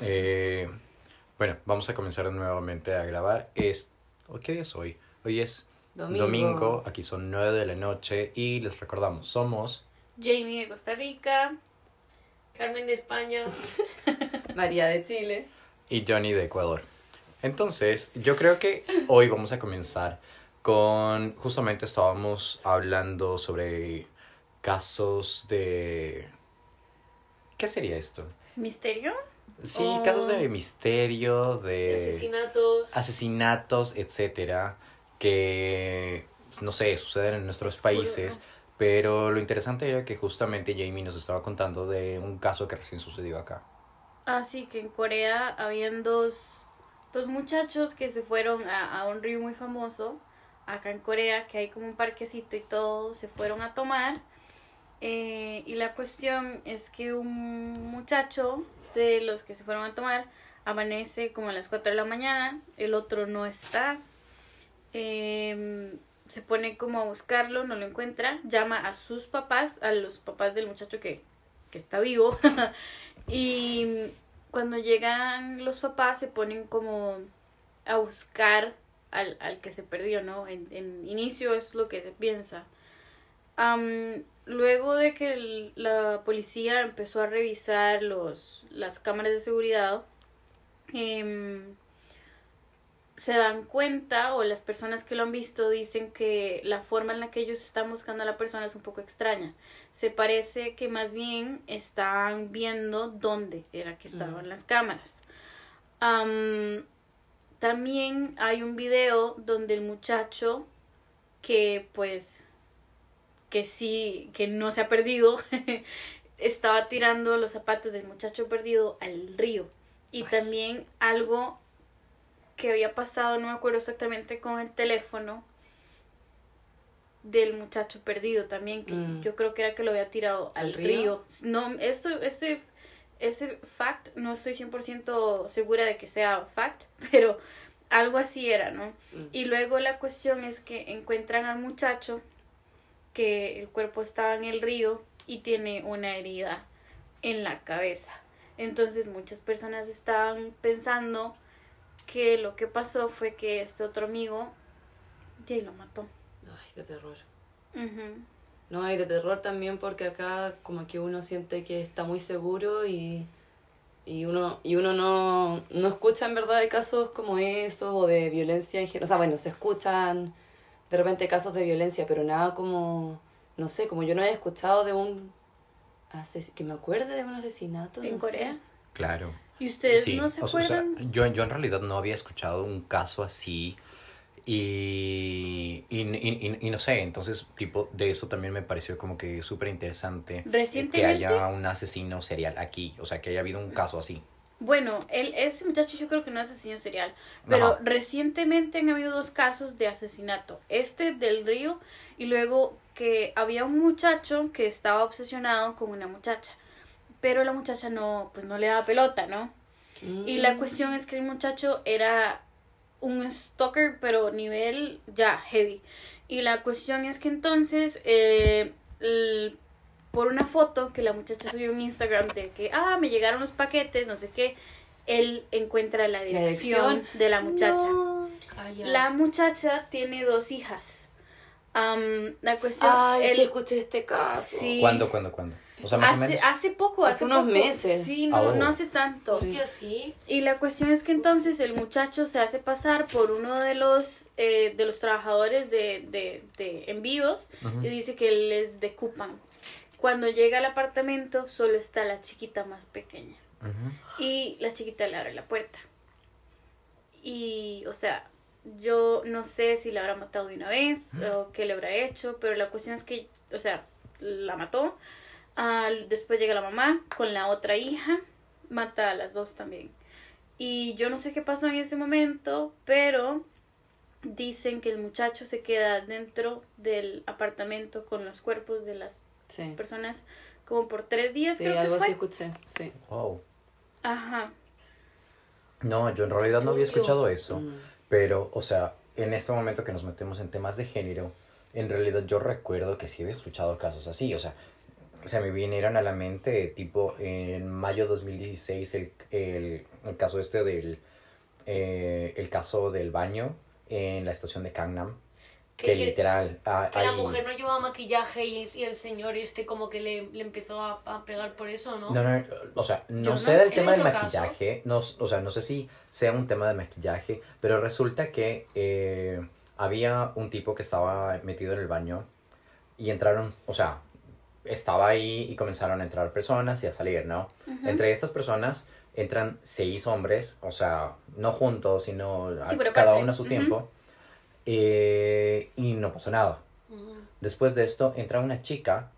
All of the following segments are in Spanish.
Eh, bueno, vamos a comenzar nuevamente a grabar. Es, ¿Qué día es hoy? Hoy es Domingo. domingo. Aquí son 9 de la noche. Y les recordamos, somos. Jamie de Costa Rica. Carmen de España. María de Chile. y Johnny de Ecuador. Entonces, yo creo que hoy vamos a comenzar con, justamente estábamos hablando sobre casos de... ¿Qué sería esto? ¿Misterio? Sí, Oh. casos de misterio, de Asesinatos. asesinatos, etcétera, que, no sé, suceden en nuestros países. Pero lo interesante era que justamente Jamie nos estaba contando de un caso que recién sucedió acá. Ah, sí, que en Corea habían dos, dos muchachos que se fueron a, a un río muy famoso, acá en Corea, que hay como un parquecito y todo, se fueron a tomar. Eh, y la cuestión es que un muchacho de los que se fueron a tomar amanece como a las 4 de la mañana, el otro no está. Em, se pone como a buscarlo, no lo encuentra, llama a sus papás, a los papás del muchacho que, que está vivo. y cuando llegan los papás se ponen como a buscar al, al que se perdió, ¿no? En, en inicio es lo que se piensa. Luego de que el- la policía empezó a revisar los, las cámaras de seguridad, em, se dan cuenta o las personas que lo han visto dicen que la forma en la que ellos están buscando a la persona es un poco extraña. Se parece que más bien están viendo dónde era que estaban las cámaras. Am, también hay un video donde el muchacho que pues que sí, que no se ha perdido, estaba tirando los zapatos del muchacho perdido al río. Y también algo que había pasado, no me acuerdo exactamente, con el teléfono del muchacho perdido también, que Mm. yo creo que era que lo había tirado al, ¿Al río? río? No, esto, ese, ese fact, no estoy 100% segura de que sea fact, pero algo así era, ¿no? Mm. Y luego la cuestión es que encuentran al muchacho que el cuerpo estaba en el río y tiene una herida en la cabeza. Entonces muchas personas estaban pensando que lo que pasó fue que este otro amigo ya lo mató. Ay, de terror. Ujú. No, y de terror también porque acá como que uno siente que está muy seguro y, y uno, y uno no, no escucha en verdad de casos como esos o de violencia en general. O sea, bueno, se escuchan de repente casos de violencia, pero nada como, no sé, como yo no he escuchado de un, que me acuerde de un asesinato. ¿En no sé. Corea? Claro. ¿Y ustedes Sí, no se o sea, o sea, acuerdan? yo, yo en realidad no había escuchado un caso así y, y, y- y- y no sé, entonces tipo de eso también me pareció como que súper interesante que haya un asesino serial aquí, o sea, que haya habido un caso así. Bueno, él, ese muchacho yo creo que no es asesino serial, pero Ajá. recientemente han habido dos casos de asesinato. Este del río y luego que había un muchacho que estaba obsesionado con una muchacha, pero la muchacha no, pues no le daba pelota, ¿no? Y la Mm. cuestión es que el muchacho era un stalker, pero nivel ya heavy. Y la cuestión es que entonces, eh, el- por una foto que la muchacha subió en Instagram de que, ah, me llegaron los paquetes, no sé qué, él encuentra la dirección, dirección. de la muchacha. No. La muchacha tiene dos hijas. Am, la cuestión... Ay, sí él- escuché este caso. Sí. ¿Cuándo, cuándo, cuándo? O sea, Hace, hace poco, hace, Hace unos poco. meses. Sí, no, Ah, oh. no hace tanto. Sí. Sí. Y la cuestión es que entonces el muchacho se hace pasar por uno de los eh, de los trabajadores de, de, de envíos Ujú. y dice que él es de Coupang. Cuando llega al apartamento solo está la chiquita más pequeña y la chiquita le abre la puerta. Y, o sea, yo no sé si la habrá matado de una vez o qué le habrá hecho, pero la cuestión es que, o sea, la mató. Ah, después llega la mamá con la otra hija, mata a las dos también. Y yo no sé qué pasó en ese momento, pero dicen que el muchacho se queda dentro del apartamento con los cuerpos de las Sí, personas como por tres días. sí creo que algo fue. así escuché. Sí. Wow. Ajá. No, yo en realidad no había escuchado eso. Mm. Pero, o sea, en este momento que nos metemos en temas de género, en realidad yo recuerdo que sí había escuchado casos así. O sea, se me vinieron a la mente, tipo, en mayo 2016, el, el, el caso este del, eh, el caso del baño en la estación de Gangnam. Que- Que, literal, ah, Que la mujer no llevaba maquillaje y, y el señor este como que le, le empezó a, a pegar por eso, ¿no? No, no, o sea, no Yo sé no- del tema del maquillaje, no, o sea, no sé si sea un tema de maquillaje, pero resulta que eh, había un tipo que estaba metido en el baño y entraron, o sea, estaba ahí y comenzaron a entrar personas y a salir, ¿no? Entre estas personas entran seis hombres, o sea, no juntos, sino Sí, cada aparte. uno a su Ujú. tiempo, eh, y no pasó nada. Después de esto entra una chica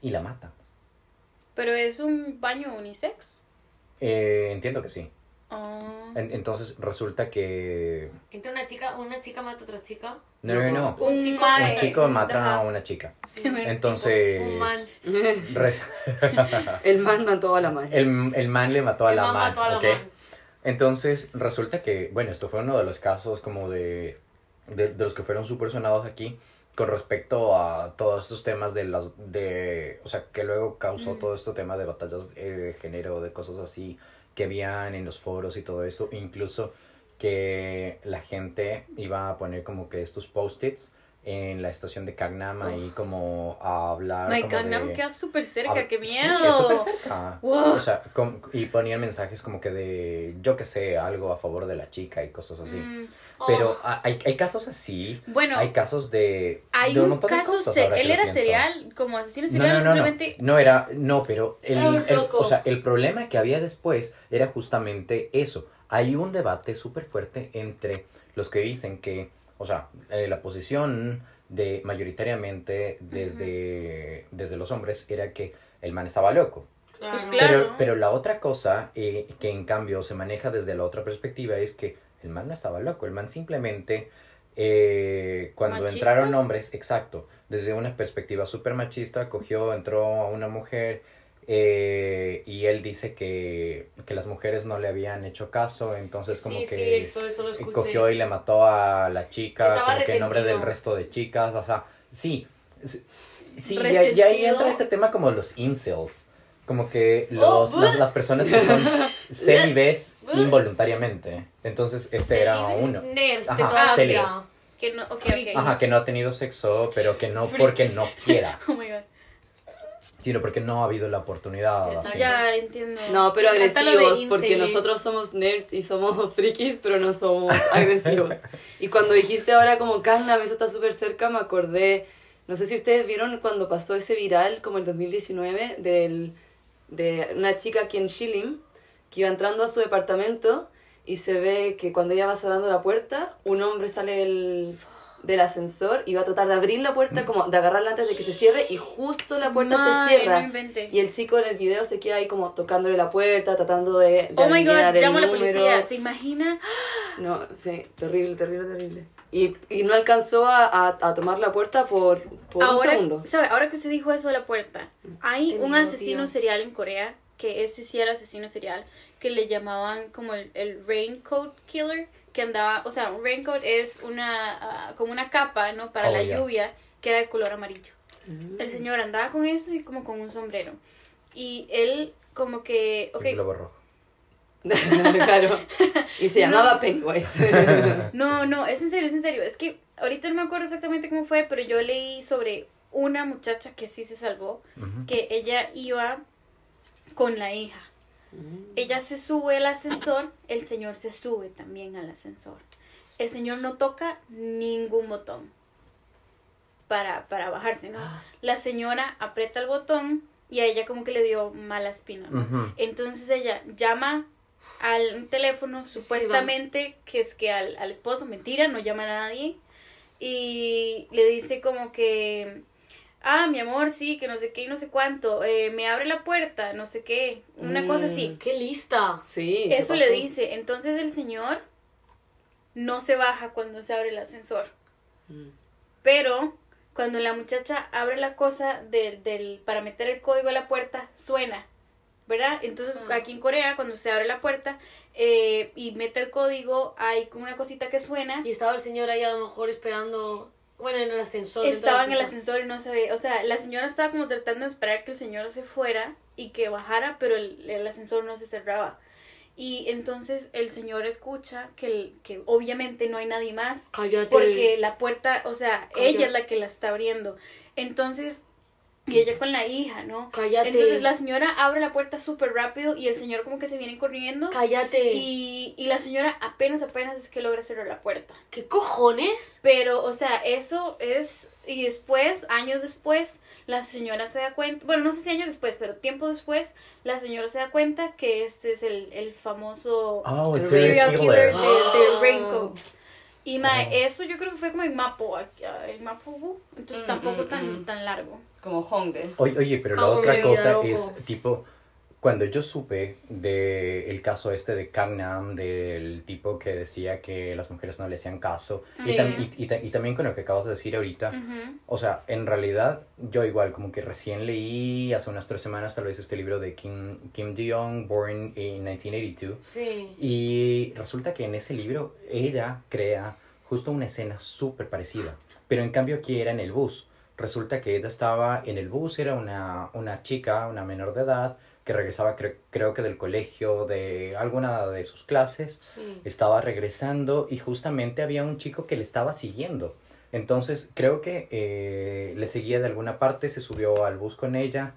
y la mata. Pero es un baño unisex. Eh, entiendo que sí. Ah. En- entonces resulta que... Entra una chica, una chica mata a otra chica. No, no, no. Un chico- man- Un chico mata a una chica. Sí, Entonces... un man. re- El man mató a la madre. el, el man le mató a El la man man, mató a la ¿ok? man. Entonces resulta que, bueno, esto fue uno de los casos como de... De, de los que fueron súper sonados aquí con respecto a todos estos temas de las... De, o sea, que luego causó todo este tema de batallas eh, de género, de cosas así que habían en los foros y todo esto. Incluso que la gente iba a poner como que estos post-its en la estación de Gangnam ahí como a hablar My como Gangnam de- queda súper cerca, Ah, qué sí, miedo. es súper cerca. Wow. O sea, com- y ponían mensajes como que de, yo que sé, algo a favor de la chica y cosas así. Mm, Pero Oh. hay, hay casos así. Bueno, hay casos de. Hay de un, montón de caso, cosas se- él era serial, como asesino No, serial, no, o no, no. simplemente... No era. No, pero. El, el- loco. o sea, el problema que había después era justamente eso. Hay un debate súper fuerte entre los que dicen que. O sea, eh, la posición de mayoritariamente desde, desde los hombres era que el man estaba loco. Claro. Pues claro. Pero, pero la otra cosa eh, que en cambio se maneja desde la otra perspectiva es que el man no estaba loco, el man simplemente eh, cuando ¿Machista? entraron hombres, exacto, desde una perspectiva súper machista, cogió, entró a una mujer eh, y él dice que, que las mujeres no le habían hecho caso, entonces como sí, que sí, eso, eso lo cogió y le mató a la chica como que en nombre del resentido. resto de chicas, o sea, sí, sí, y ahí- y ahí Resentido. entra este tema como los incels, como que Oh, los, las, las personas que son celibes involuntariamente, entonces este era uno, Nerds de Ajá, celibes. Que no, ok, Frikis. ok. ajá, que no ha tenido sexo, pero que no porque no quiera, Oh my god. sino porque no ha habido la oportunidad. Así. Ya entiendo. No, pero agresivos, porque nosotros somos nerds y somos frikis, pero no somos agresivos. Y cuando dijiste ahora como Gangnam, eso está súper cerca, me acordé, no sé si ustedes vieron cuando pasó ese viral, como el 2019, del, de una chica aquí en Shilin, que iba entrando a su departamento y se ve que cuando ella va cerrando la puerta, un hombre sale del, del ascensor y va a tratar de abrir la puerta, como de agarrarla antes de que se cierre, y justo la puerta se cierra. no. Y el chico en el video se queda ahí como tocándole la puerta, tratando de, de Oh my god, llamo a la policía. ¿Se imagina? No, sí, terrible, terrible, terrible. Y, y no alcanzó a, a, a tomar la puerta por, por un ahora, segundo. ¿sabe? Ahora que usted dijo eso de la puerta, hay Qué un asesino tío. serial en Corea, que ese sí era asesino serial, que le llamaban como el, el raincoat killer, que andaba, o sea, un raincoat es una, ah, como una capa, ¿no? Para Oh, la ya. lluvia, que era de color amarillo. Mm. El señor andaba con eso y como con un sombrero. Y él como que, ok, El globo rojo. claro. Y se llamaba Pennywise. No, no, es en serio, es en serio. Es que ahorita no me acuerdo exactamente cómo fue, pero yo leí sobre una muchacha que sí se salvó, que ella iba con la hija. Ella se sube al ascensor, el señor se sube también al ascensor. El señor no toca ningún botón para, para bajarse, ¿no? La señora aprieta el botón y a ella como que le dio mala espina, ¿no? Entonces ella llama al teléfono, supuestamente que es que al, al esposo, mentira, no llama a nadie, y le dice como que, ah, mi amor, sí, que no sé qué y no sé cuánto, eh, me abre la puerta, no sé qué, una cosa así. ¡Qué lista! Sí, Eso le dice, entonces el señor no se baja cuando se abre el ascensor, Mm. pero cuando la muchacha abre la cosa del, del, para meter el código a la puerta, suena, ¿verdad? Entonces Mm. aquí en Corea, cuando se abre la puerta eh, y mete el código, hay como una cosita que suena. Y estaba el señor ahí a lo mejor esperando Bueno, en el ascensor. estaba en el ascensor. y no se veía. O sea, la señora estaba como tratando de esperar que el señor se fuera y que bajara, pero el, el ascensor no se cerraba. Y entonces el señor escucha que, el- que obviamente no hay nadie más. Cállate. Porque la puerta, o sea, Calla. ella es la que la está abriendo. Entonces, y ella con la hija, ¿no? Cállate. Entonces la señora abre la puerta súper rápido y el señor como que se viene corriendo. Cállate. Y, y la señora apenas, apenas es que logra cerrar la puerta. ¿Qué cojones? Pero, o sea, eso es... Y después, años después, la señora se da cuenta... Bueno, no sé si años después, pero tiempo después, la señora se da cuenta que este es el, el famoso Oh, serial killer de, de Ah. Raincoat. Y mae, Oh. eso yo creo que fue como en Mapo, en Mapo, entonces Mm, tampoco mm, tan, mm. tan largo. Como Hongde. Oye, oye, pero la otra cosa loco. es tipo, cuando yo supe de el caso este de Gangnam, del tipo que decía que las mujeres no le hacían caso, y Sí. tam- y, y y también con lo que acabas de decir ahorita, Ujú. o sea, en realidad yo igual como que recién leí hace unas tres semanas tal vez este libro de Kim, Kim Ji-young, Born in 1982, Sí. y resulta que en ese libro ella crea justo una escena súper parecida. Pero en cambio aquí era en el bus. Resulta que ella estaba en el bus, era una, una chica, una menor de edad, que regresaba cre- creo que del colegio, de alguna de sus clases. Sí. Estaba regresando y justamente había un chico que le estaba siguiendo. Entonces creo que eh, le seguía de alguna parte, se subió al bus con ella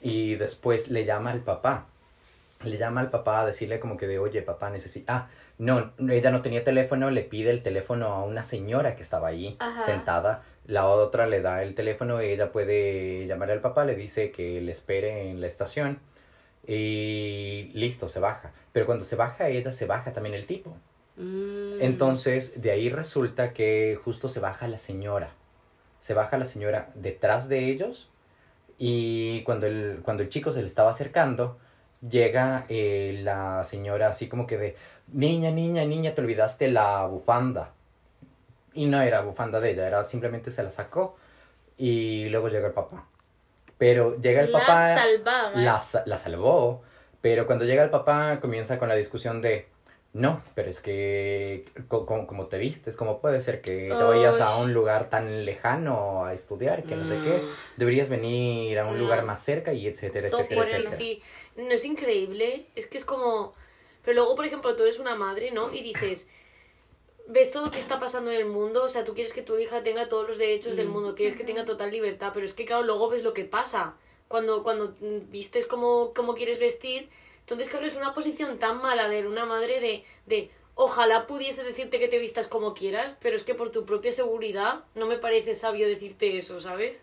y después le llama al papá le llama al papá a decirle como que de, oye, papá, necesita... Ah, no, ella no tenía teléfono, le pide el teléfono a una señora que estaba ahí Ajá. sentada. La otra le da el teléfono y ella puede llamar al papá, le dice que le espere en la estación y listo, se baja. Pero cuando se baja ella, se baja también el tipo. Mm. Entonces, de ahí resulta que justo se baja la señora. Se baja la señora detrás de ellos y cuando el, cuando el chico se le estaba acercando, llega eh, la señora así como que de, niña, niña, niña, te olvidaste la bufanda. Y no era bufanda de ella, era simplemente se la sacó y luego llega el papá. Pero llega el La papá salvada, la, sa- la salvó, pero cuando llega el papá comienza con la discusión de, no, pero es que co- co- como te vistes, ¿cómo puede ser que te vayas a un lugar tan lejano a estudiar, que no sé qué? Deberías venir a un lugar más cerca y etcétera, Todo etcétera, etcétera. sí. No es increíble. Es que es como. Pero luego, por ejemplo, tú eres una madre, ¿no? Y dices. Ves todo lo que está pasando en el mundo, o sea, tú quieres que tu hija tenga todos los derechos del mundo, quieres que tenga total libertad, pero es que, claro, luego ves lo que pasa. Cuando, cuando mm, vistes como, como quieres vestir, entonces, claro, es una posición tan mala de una madre de, de ojalá pudiese decirte que te vistas como quieras, pero es que por tu propia seguridad no me parece sabio decirte eso, ¿sabes?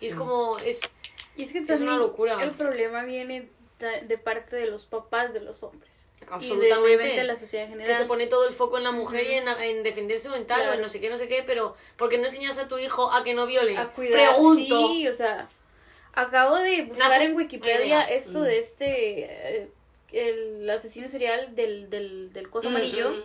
Y es como, es, Y es que Es una locura. el problema viene de parte de los papás de los hombres. Y de Absolutamente. obviamente la sociedad en general. que se pone todo el foco en la mujer y en, en defenderse o en tal, Claro. o en no sé qué, no sé qué, pero ¿por qué no enseñas a tu hijo a que no viole? a cuidar. Pregunto. Sí, o sea, acabo de buscar en Wikipedia esto de este, eh, el asesino serial del, del, del coso Mm, amarillo. mm.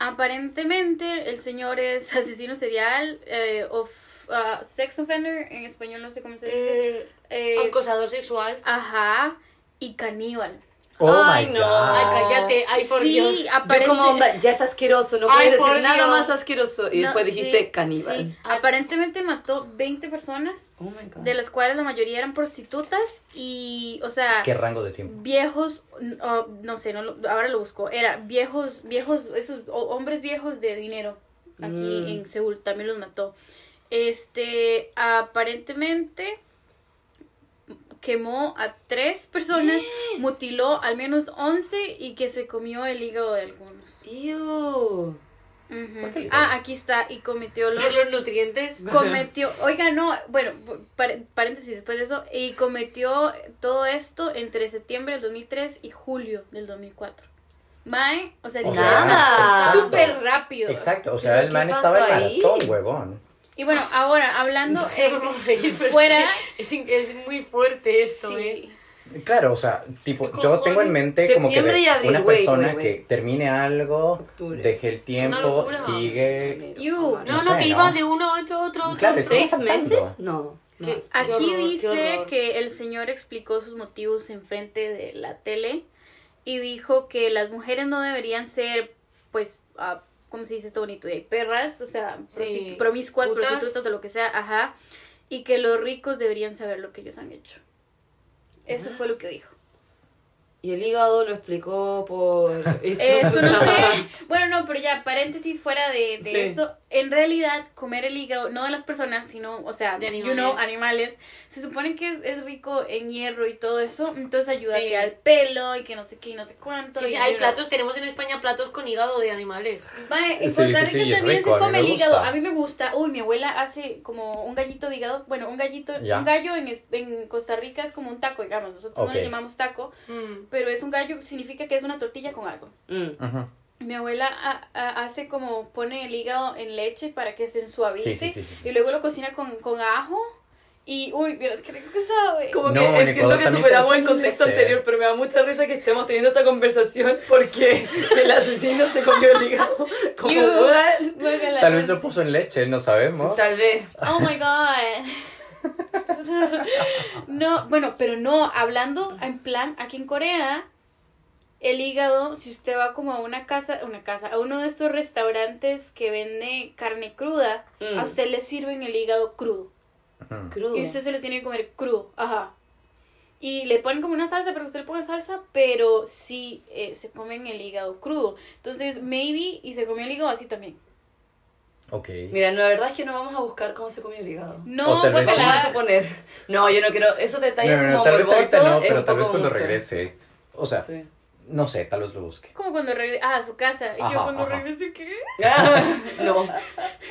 Aparentemente el señor es asesino serial, eh, of, ah, sex offender, en español no sé cómo se dice. Eh, Eh, acosador sexual. ajá, y caníbal. Oh Ay, my no. God. Ay, cállate, ay, por sí, Dios. Yo aparente- como onda, ya es asqueroso, no Ay, puedes decir nada Dios. más asqueroso. Y No, después sí, dijiste caníbal. sí. Aparentemente mató 20 personas, Oh my god. de las cuales la mayoría eran prostitutas y, o sea, ¿Qué rango de tiempo? viejos, oh, no sé, no lo- ahora lo busco, era viejos, viejos, esos o- hombres viejos de dinero aquí Mm. en Seúl, también los mató. Este, aparentemente quemó a tres personas, mutiló al menos 11 y que se comió el hígado de algunos. Ew. Ah, aquí está, y cometió los... Los nutrientes. cometió, oiga, no, bueno, par- paréntesis después de eso, y cometió todo esto entre septiembre del 2003 y julio del 2004. Mae, o sea, O dice, sea, súper rápido. Exacto, o sea, ¿Pero el man estaba en ahí? maratón, huevón. Y bueno, ahora, hablando eh, fuera... Es, que es, in- es muy fuerte esto, ¿eh? Claro, o sea, tipo, ¿Qué yo tengo en mente como que de una persona güey, que güey. termine algo, Octubre. deje el tiempo, sigue... You. No, No, No no, sé, que iba ¿no? de uno a otro, otro, otro. Claro, ¿Seis meses? No. Aquí horror, dice que el señor explicó sus motivos en frente de la tele y dijo que las mujeres no deberían ser, pues, ah, ¿cómo se dice esto bonito? De perras, o sea, Sí, promiscuas, putas. prostitutas, o lo que sea, ajá. Y que los ricos deberían saber lo que ellos han hecho. Eso fue lo que dijo. Y el hígado lo explicó por... Eso no sé. Bueno, no, pero ya, paréntesis fuera de, de Sí. eso. En realidad, comer el hígado, no de las personas, sino, o sea, De you know, animales. animales, se supone que es, es rico en hierro y todo eso. Entonces ayuda Sí. a que al pelo y que no sé qué y no sé cuánto. Sí, y sí, hay you platos, tenemos en España platos con hígado de animales. En Sí, Costa sí, Rica también rico, se come me el hígado. A mí me gusta. Uy, mi abuela hace como un gallito de hígado. Bueno, un gallito, Ya. un gallo en, en Costa Rica es como un taco, digamos. Nosotros no le llamamos taco, Mm. Pero es un gallo, significa que es una tortilla con algo. Mm. Ujú. Mi abuela ha- ha- hace como, pone el hígado en leche para que se suavice Sí, sí, sí, sí. y luego lo cocina con, con ajo y, uy, vieras qué rico que sabe. Como No, que en entiendo que superamos se el contexto leche. anterior, pero me da mucha risa que estemos teniendo esta conversación porque el asesino se comió el hígado. Como. Tal vez lo puso en leche, no sabemos. Tal vez. Oh my god. No, bueno, pero no, hablando en plan, aquí en Corea, el hígado, si usted va como a una casa, una casa, a uno de estos restaurantes que vende carne cruda, Mm. a usted le sirven el hígado crudo. Crudo. Y usted se lo tiene que comer crudo, ajá. Y le ponen como una salsa que usted le ponga salsa, pero sí eh, se comen el hígado crudo. Entonces, maybe, y se comió el hígado así también. Ok. Mira, la verdad es que no vamos a buscar cómo se comió el hígado. No, O. Vamos a suponer. No, yo no quiero. Esos detalles No, no, no, como tal vez ahorita morboso no, pero tal vez cuando mucho. regrese. O sea, Sí. no sé, tal vez lo busque. Como cuando regrese, ah, a su casa. Y yo Ajá, cuando ajá. regrese, ¿qué? Ah, no.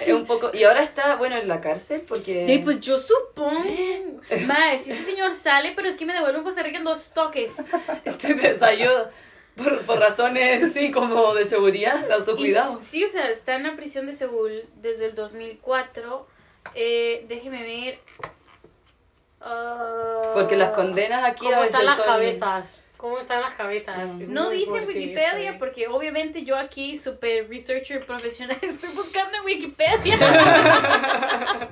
Es un poco. Y ahora está, bueno, en la cárcel porque. Sí, pues yo supongo. Mae, si ese señor sale, pero es que me devuelvo en Costa Rica en dos toques. Estoy pensando yo. Por, por razones, sí, como de seguridad, de Y autocuidado. sí, o sea, está en la prisión de Seúl desde el 2004. Eh, déjeme ver. Ah, Porque las condenas aquí a ¿Cómo veces están las son- cabezas? ¿Cómo están las cabezas? Es No dice en Wikipedia, eso, ¿eh? porque obviamente yo aquí, super researcher profesional, estoy buscando en Wikipedia.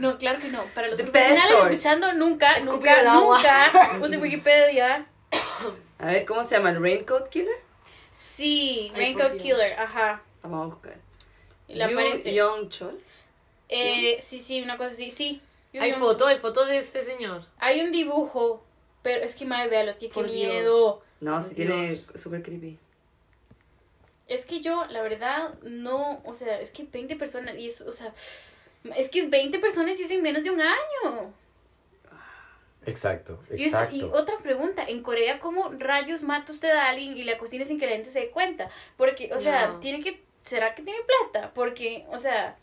no, claro que no. Para los The profesionales escuchando, nunca, Escupir nunca, nunca use Wikipedia. A ver, ¿cómo se llama? ¿El Raincoat Killer? Sí, Ay, Raincoat. Killer, ajá. Vamos a buscar. Aparece. Young Chol. Eh, sí, sí, una cosa así, sí. Hay foto, hay foto de este señor. Hay un dibujo, pero es que madre, véalo, es que qué Por Dios. miedo. No, Por sí tiene Dios. súper creepy. Es que yo, la verdad, no, o sea, es que 20 personas, y es, o sea, es que es 20 personas y es en menos de un año. Exacto, Y, es- exacto. y otra pregunta, en Corea, ¿cómo rayos mata usted a alguien y la cocina sin que la gente se dé cuenta? Porque, o sea, No. tiene que, ¿será que tiene plata? Porque, o sea,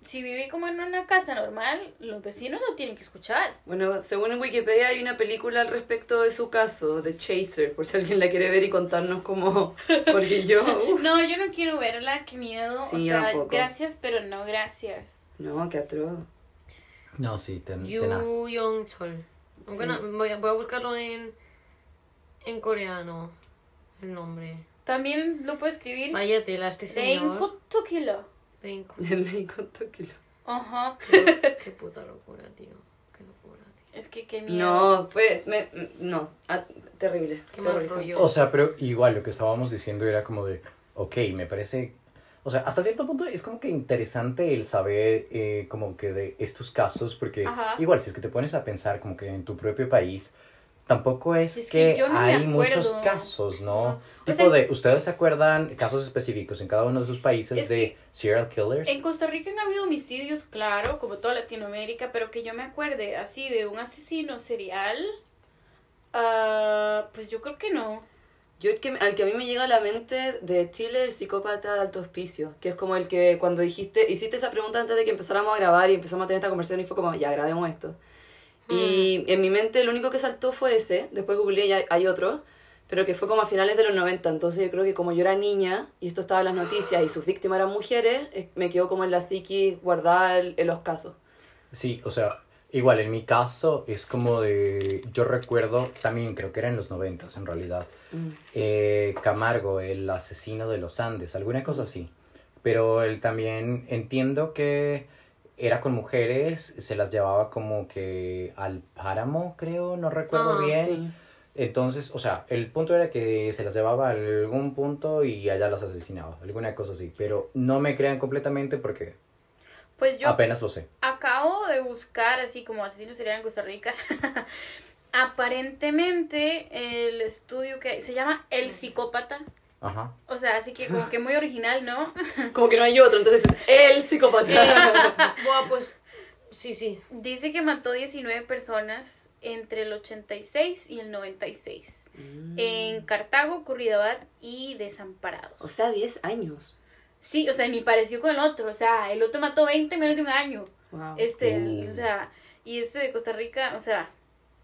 si vive como en una casa normal, los vecinos no tienen que escuchar. Bueno, según en Wikipedia hay una película al respecto de su caso, The Chaser, por si alguien la quiere ver y contarnos cómo. Porque yo. No, yo no quiero verla, qué miedo. Sí, o sea, tampoco. gracias, pero no gracias. no, qué atroz. No, sí, ten, tenaz. Yu Chol. Sí. Bueno, voy a, voy a buscarlo en, en coreano. El nombre. También lo puedo escribir. Vaya tela, este señor. Raincoat Killer. Ajá. Qué, qué puta locura, tío. Qué locura, tío. Es que qué miedo. No, fue. Me, no, ah, terrible. Qué mal rollo. O sea, pero igual lo que estábamos diciendo era como de, ok, me parece, o sea, hasta cierto punto es como que interesante el saber eh, como que de estos casos, porque Ajá. igual si es que te pones a pensar como que en tu propio país, tampoco es, Es que que, no hay muchos casos, ¿no? Ajá. O Tipo sea- de, ¿ustedes se acuerdan casos específicos en cada uno de sus países Es de serial killers? En Costa Rica han habido homicidios, claro, como toda Latinoamérica, pero que yo me acuerde así de un asesino serial. ah, pues yo creo que no. Yo el que, al que a mí me llega a la mente de Chile, el psicópata de alto hospicio, que es como el que cuando dijiste, hiciste esa pregunta antes de que empezáramos a grabar y empezamos a tener esta conversación y fue como, ya grabemos esto. Y en mi mente lo único que saltó fue ese, después googleé y hay, hay otro, pero que fue como a finales de los 90, entonces yo creo que como yo era niña y esto estaba en las noticias y sus víctimas eran mujeres, me quedó como en la psiqui guardada el- en los casos. Sí, o sea, igual en mi caso es como de, yo recuerdo, también creo que era en los noventas en realidad, eh, Camargo, el asesino de los Andes, alguna cosa así. Pero él también entiendo que era con mujeres, se las llevaba como que al páramo, creo, no recuerdo Ah, bien. Sí. Entonces, o sea, el punto era que se las llevaba a algún punto y allá las asesinaba, alguna cosa así. Pero no me crean completamente porque Pues yo apenas lo sé. acabo de buscar así como asesinos seriales en Costa Rica. Aparentemente el estudio que se llama El psicópata. Ajá. O sea, así que como que muy original, ¿no? Como que no hay otro, entonces el psicópata. Buah, pues sí, sí. Dice que mató 19 personas entre el 86 y el 96. En Cartago, Curridabat y Desamparados. o sea, 10 años. Sí, o sea, ni pareció con el otro. O sea, el otro mató 20 en menos de un año. Wow. Este, o sea, y este de Costa Rica, o sea,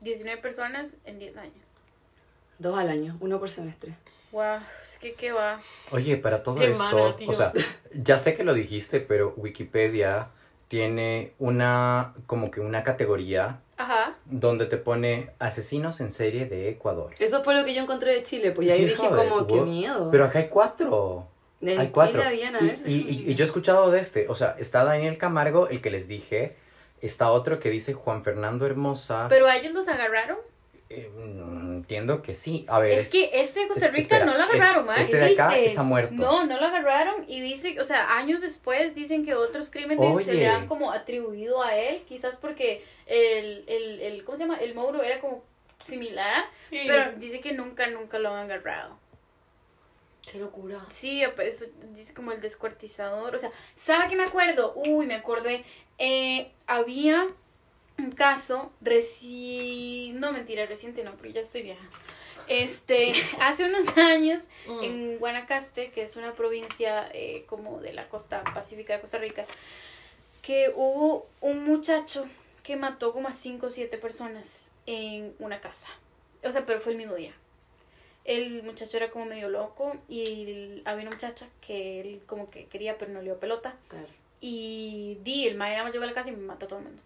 19 personas en 10 años. Dos al año, uno por semestre. Wow, es que qué va. Oye, para todo esto, o sea, ya sé que lo dijiste, pero Wikipedia tiene una, como que una categoría Ajá. donde te pone asesinos en serie de Ecuador. Eso fue lo que yo encontré de Chile, pues y ahí Sí, dije joder, como, qué miedo. Pero acá hay cuatro. En hay cuatro. Chile habían, a y, ver. y, y- y yo he escuchado de este, o sea, está Daniel Camargo, el que les dije, está otro que dice Juan Fernando Hermosa. Pero a ellos los agarraron. Eh, mm, entiendo que sí. A ver. Es que este de Costa es- Rica espera, no lo agarraron, es- man. Este de acá dices? está muerto. No, no lo agarraron y dice, o sea, años después dicen que otros crímenes se le han como atribuido a él, quizás porque el, el, el ¿cómo se llama? El Mauro era como similar, Sí. pero dice que nunca, nunca lo han agarrado. Qué locura. Sí, pero eso dice como el descuartizador, o sea, ¿sabe qué me acuerdo? Uy, me acordé, eh, había un caso recién, no mentira, reciente no, pero ya estoy vieja. Este, hace unos años Mm. en Guanacaste, que es una provincia eh, como de la costa pacífica de Costa Rica, que hubo un muchacho que mató como a 5 o 7 personas en una casa. O sea, pero fue el mismo día. El muchacho era como medio loco y había una muchacha que él como que quería pero no le dio pelota. Claro. Y di, el madre nada más llegó a la casa y me mató a todo el mundo.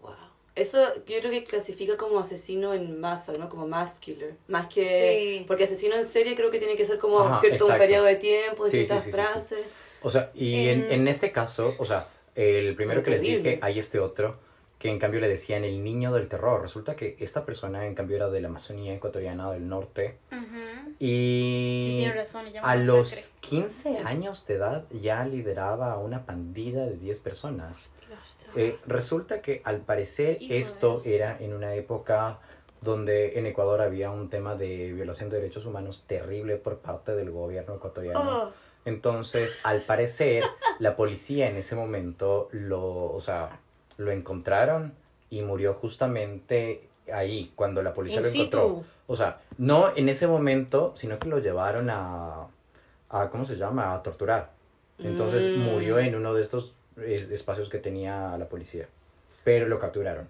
Wow. Eso yo creo que clasifica como asesino en masa, ¿no? Como mass killer. Más que... Sí. Porque asesino en serie creo que tiene que ser como Ajá, cierto un periodo de tiempo, Sí, sí, distintas sí, sí, sí. frases. O sea, y en, En- en este caso, o sea, el primero que les dije, hay este otro, que en cambio le decían el niño del terror. Resulta que esta persona en cambio era de la Amazonía ecuatoriana del norte. Y Sí, tiene razón, a los 15 años de edad ya lideraba una pandilla de 10 personas. Eh, resulta que al parecer Hijo esto era en una época donde en Ecuador había un tema de violación de derechos humanos terrible por parte del gobierno ecuatoriano. Ah. Entonces, al parecer, la policía en ese momento lo, o sea, lo encontraron y murió justamente ahí, cuando la policía In lo situ. encontró. O sea, no en ese momento, sino que lo llevaron a, a ¿cómo se llama? A torturar. Entonces Mm. murió en uno de estos es- espacios que tenía la policía. Pero lo capturaron.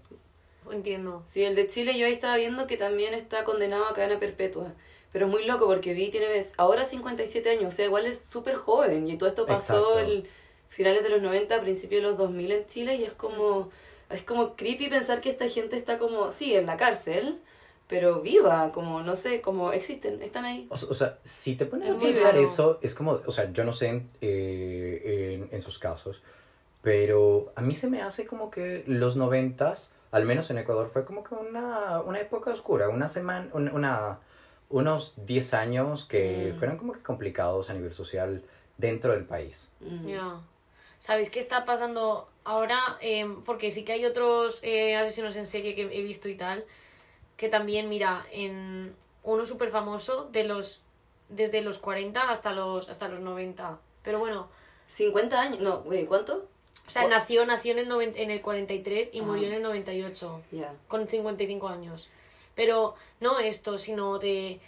Entiendo. Sí, el de Chile yo ahí estaba viendo que también está condenado a cadena perpetua. Pero es muy loco porque vi, tiene ves, ahora 57 años, o sea, igual es súper joven. Y todo esto pasó Exacto. en finales de los 90, principios de los 2000 en Chile y es como, es como creepy pensar que esta gente está como, sí, en la cárcel, pero viva, como, no sé, como existen, están ahí. O, o sea, si te pones a Vive, pensar ¿no? eso, es como, o sea, yo no sé en, eh, en, en sus casos, pero a mí se me hace como que los noventas, al menos en Ecuador, fue como que una, una época oscura, una semana, un- una, unos 10 años que Mm. fueron como que complicados a nivel social dentro del país. Mm. Ya. ¿Sabéis qué está pasando ahora? Em, porque sí que hay otros eh, asesinos en serie que he visto y tal. Que también, mira, en uno súper famoso de los desde los 40 hasta los hasta los 90. Pero bueno, 50 años, no, güey, ¿cuánto? o sea, nació, nació en, el noven- en el 43 y Ah. murió en el 98, Ya. con 55 años. Pero no esto, sino de...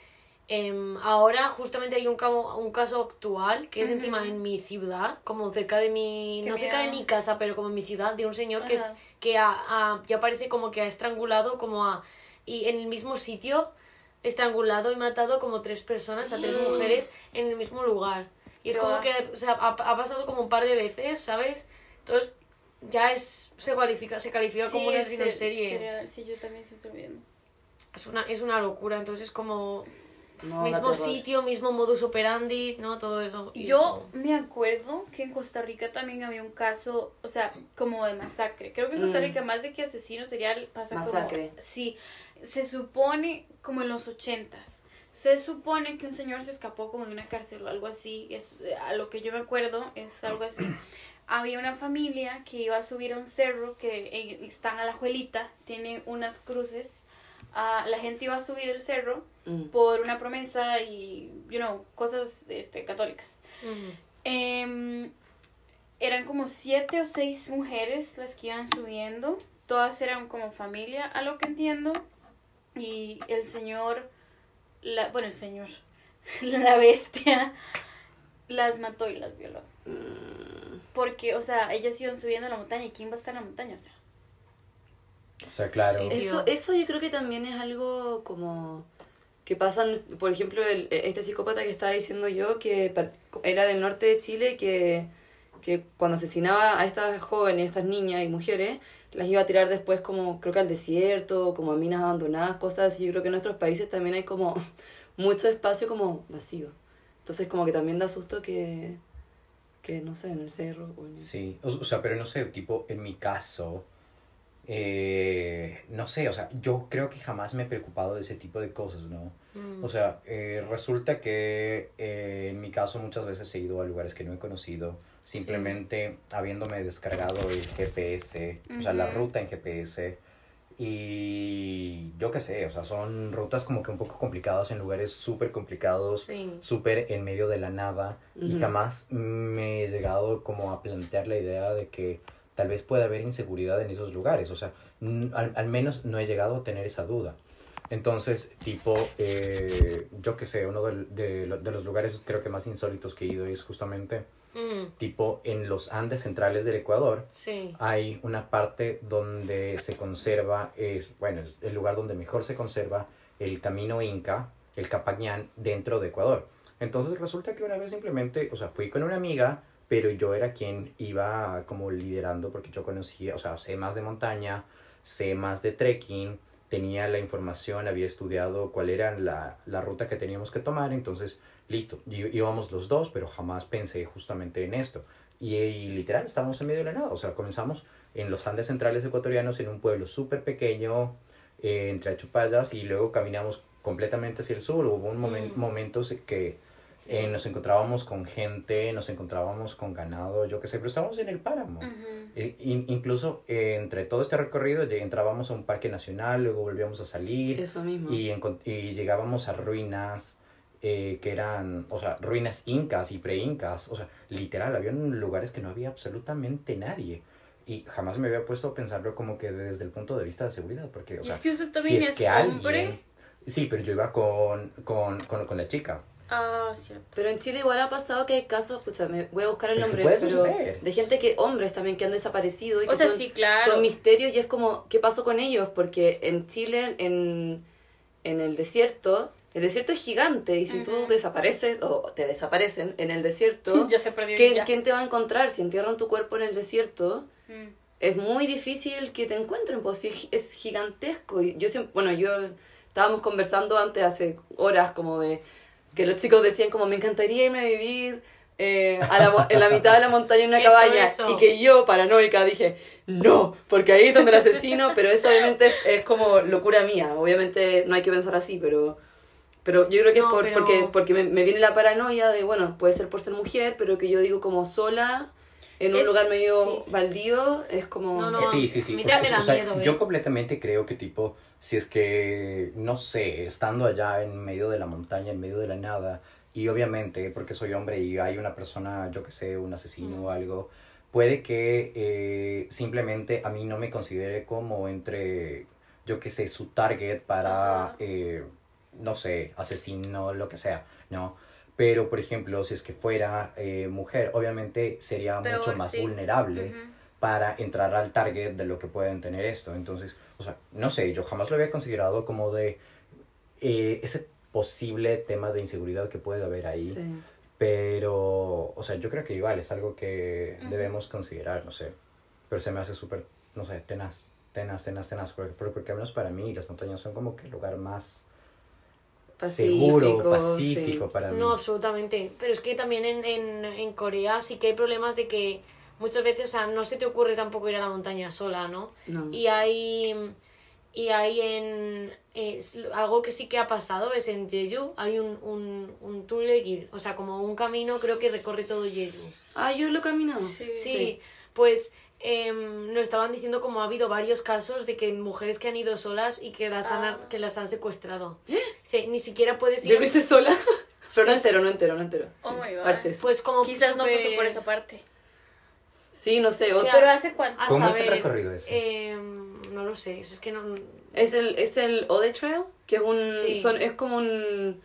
em, ahora justamente hay un, camo- un caso actual que es Ujú. encima en mi ciudad, como cerca de mi... Qué no cerca de miedo. mi casa, pero como en mi ciudad, de un señor que, es- que ha- ha- ya parece como que ha estrangulado como a... Y en el mismo sitio, estrangulado y matado como tres personas, a tres mujeres, en el mismo lugar. Y es como va. que o sea, ha, ha pasado como un par de veces, ¿sabes? Entonces ya es se cualifica se califica como un asesino en se- serie. sería- sí, yo también estoy viendo. Es una es una locura, entonces como No, mismo sitio, mismo modus operandi, ¿no? Todo eso. Yo me acuerdo que en Costa Rica también había un caso, o sea, como de masacre. Creo que en Costa Mm. Rica más de que asesino serial pasa Masacre. como... Sí, se supone, como en los ochentas, se supone que un señor se escapó como de una cárcel o algo así, es, a lo que yo me acuerdo es algo así. Había una familia que iba a subir a un cerro que eh, está en la Juelita, tiene unas cruces. Ah, la gente iba a subir el cerro Mm. por una promesa y, you know, cosas este, católicas. Em, eran como siete o seis mujeres las que iban subiendo. Todas eran como familia, a lo que entiendo. Y el señor, la, bueno, el señor, la bestia, las mató y las violó. Mm. Porque, o sea, ellas iban subiendo la montaña y ¿quién va a estar en la montaña? O sea, O sea, claro. Sí. Eso, eso yo creo que también es algo como que pasa, por ejemplo, el, este psicópata que estaba diciendo yo, que era del norte de Chile, que, que cuando asesinaba a estas jóvenes, estas niñas y mujeres, las iba a tirar después como, creo que al desierto, como a minas abandonadas, cosas así. Yo creo que en nuestros países también hay como mucho espacio como vacío. Entonces como que también da susto que, que no sé, en el cerro o en el- Sí, o, o sea, pero no sé, tipo, en mi caso, eh, no sé, o sea, yo creo que jamás me he preocupado de ese tipo de cosas, ¿no? Mm. O sea, eh, resulta que eh, en mi caso muchas veces he ido a lugares que no he conocido, simplemente habiéndome descargado el GPS, o sea, la ruta en GPS, y yo qué sé, o sea, son rutas como que un poco complicadas en lugares súper complicados, Sí. súper en medio de la nada y jamás me he llegado como a plantear la idea de que tal vez pueda haber inseguridad en esos lugares, o sea, al, al menos no he llegado a tener esa duda. Entonces, tipo, eh, yo que sé, uno de los lugares creo que más insólitos que he ido es justamente, Mm, tipo, en los Andes centrales del Ecuador, Sí. hay una parte donde se conserva, es, bueno, es el lugar donde mejor se conserva el camino inca, el Capañán, dentro de Ecuador. Entonces resulta que una vez simplemente, o sea, fui con una amiga, pero yo era quien iba como liderando porque yo conocía, o sea, sé más de montaña, sé más de trekking, tenía la información, había estudiado cuál era la, la ruta que teníamos que tomar, entonces, listo, íbamos los dos, pero jamás pensé justamente en esto. Y, y literal, estábamos en medio de la nada, o sea, comenzamos en los Andes centrales ecuatorianos, en un pueblo súper pequeño, eh, entre Achupallas, y luego caminamos completamente hacia el sur. Hubo un momen- Mm. momentos que Sí. eh, nos encontrábamos con gente, nos encontrábamos con ganado, yo qué sé, pero estábamos en el páramo. in- incluso eh, entre todo este recorrido entrábamos a un parque nacional, luego volvíamos a salir Eso mismo. y, llegábamos a ruinas eh, que eran, o sea, ruinas incas y pre-incas, o sea, literal, había lugares que no había absolutamente nadie. Y jamás me había puesto a pensarlo como que desde el punto de vista de seguridad, porque, o Y sea, es que usted si es es, que hombre. alguien... Sí, pero yo iba con, con, con, con la chica. Ah, cierto. Pero en Chile igual ha pasado que hay casos, pucha, me voy a buscar el Pero nombre, pero suceder. de gente que, hombres también, que han desaparecido y O que sea, son, sí, claro. son misterios y es como, ¿qué pasó con ellos? Porque en Chile, en, en el desierto, el desierto es gigante y si tú Ujú. desapareces o te desaparecen en el desierto, ya se perdió. ¿quién, ya. quién te va a encontrar? Si entierran tu cuerpo en el desierto, Mm. es muy difícil que te encuentren, pues es es gigantesco. Y yo siempre, bueno, yo estábamos conversando antes, hace horas, como de que los chicos decían como, me encantaría irme a vivir eh, a la en la mitad de la montaña en una Eso, cabaña. eso. Y que yo, paranoica, dije, no, porque ahí es donde el asesino, pero eso obviamente es, como locura mía. Obviamente no hay que pensar así, pero... Pero yo creo que No, es por, pero- porque, porque me, me viene la paranoia de, bueno, puede ser por ser mujer, pero que yo digo como sola, en un Es- lugar medio sí. baldío, es como... No, no, Sí, sí, sí. a mí O sea, miedo, ¿eh? Yo completamente creo que tipo, si es que, no sé, estando allá en medio de la montaña, en medio de la nada, y obviamente porque soy hombre y hay una persona, yo que sé, un asesino o algo, puede que eh, simplemente a mí no me considere como entre, yo que sé, su target para, eh, no sé, asesino, lo que sea, ¿no? Pero, por ejemplo, si es que fuera eh, mujer, obviamente sería mucho más sí. vulnerable. Para entrar al target de lo que pueden tener esto. Entonces, o sea, no sé, yo jamás lo había considerado como de eh, ese posible tema de inseguridad que puede haber ahí. Sí. Pero, o sea, yo creo que igual es algo que Ujú. debemos considerar, no sé. Pero se me hace súper, no sé, tenaz, tenaz, tenaz, tenaz. Porque, porque, porque al menos para mí las montañas son como que el lugar más seguro, Pacífico, pacífico sí. para mí. No, absolutamente. Pero es que también en, en, en Corea sí que hay problemas de que muchas veces, o sea, no se te ocurre tampoco ir a la montaña sola, ¿no? No. Y hay... Y hay en... es algo que sí que ha pasado es en Jeju, hay un, un, un Tulegir, o sea, como un camino creo que recorre todo Jeju. Ah, yo lo he caminado. Sí. Sí, pues em, nos estaban diciendo como ha habido varios casos de que mujeres que han ido solas y que las, han, que las han secuestrado. Dice, ni siquiera puedes ir... Yo lo hice sola. Pero no Sí, entero, no entero, no entero. Oh Sí, my God. Partes. Pues como Quizás no pasó por esa parte. Sí, no sé. O- Pero hace cuánto. ¿Cómo es el recorrido ese? em, no lo sé, eso es que no... Es el, es el Ode Trail, que es un Sí. son, es como un,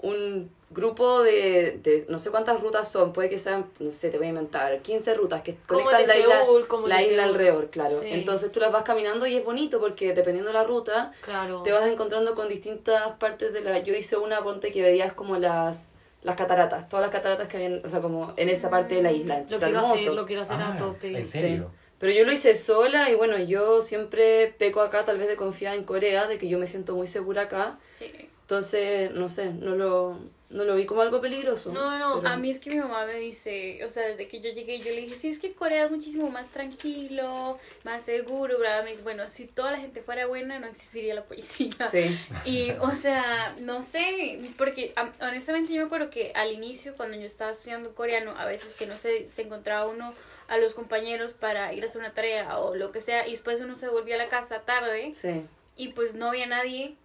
un grupo de, de no sé cuántas rutas son, puede que sean, no sé, te voy a inventar, 15 rutas que Como conectan de la isla, Seúl, como la de isla Seúl. alrededor, claro. Sí. Entonces tú las vas caminando y es bonito porque dependiendo de la ruta Claro. te vas encontrando con distintas partes de la... Yo hice una ponte que veías como las las cataratas, todas las cataratas que habían, o sea, como en esa parte de la isla. Lo Entonces, era quiero hermoso. hacer, lo quiero hacer a Ah, tope. ¿en Sí. Pero yo lo hice sola y bueno, yo siempre peco acá tal vez de confiar en Corea, de que yo me siento muy segura acá. Sí. Entonces, no sé, no lo, no lo vi como algo peligroso. No, no, pero- A mí es que mi mamá me dice, o sea, desde que yo llegué, yo le dije, sí, es que Corea es muchísimo más tranquilo, más seguro, bla, Me dice, bueno, si toda la gente fuera buena, no existiría la policía. Sí. Y, o sea, no sé, porque am- honestamente yo me acuerdo que al inicio, cuando yo estaba estudiando coreano, a veces que no sé, se encontraba uno a los compañeros para ir a hacer una tarea o lo que sea, y después uno se volvía a la casa tarde Sí. y pues no había nadie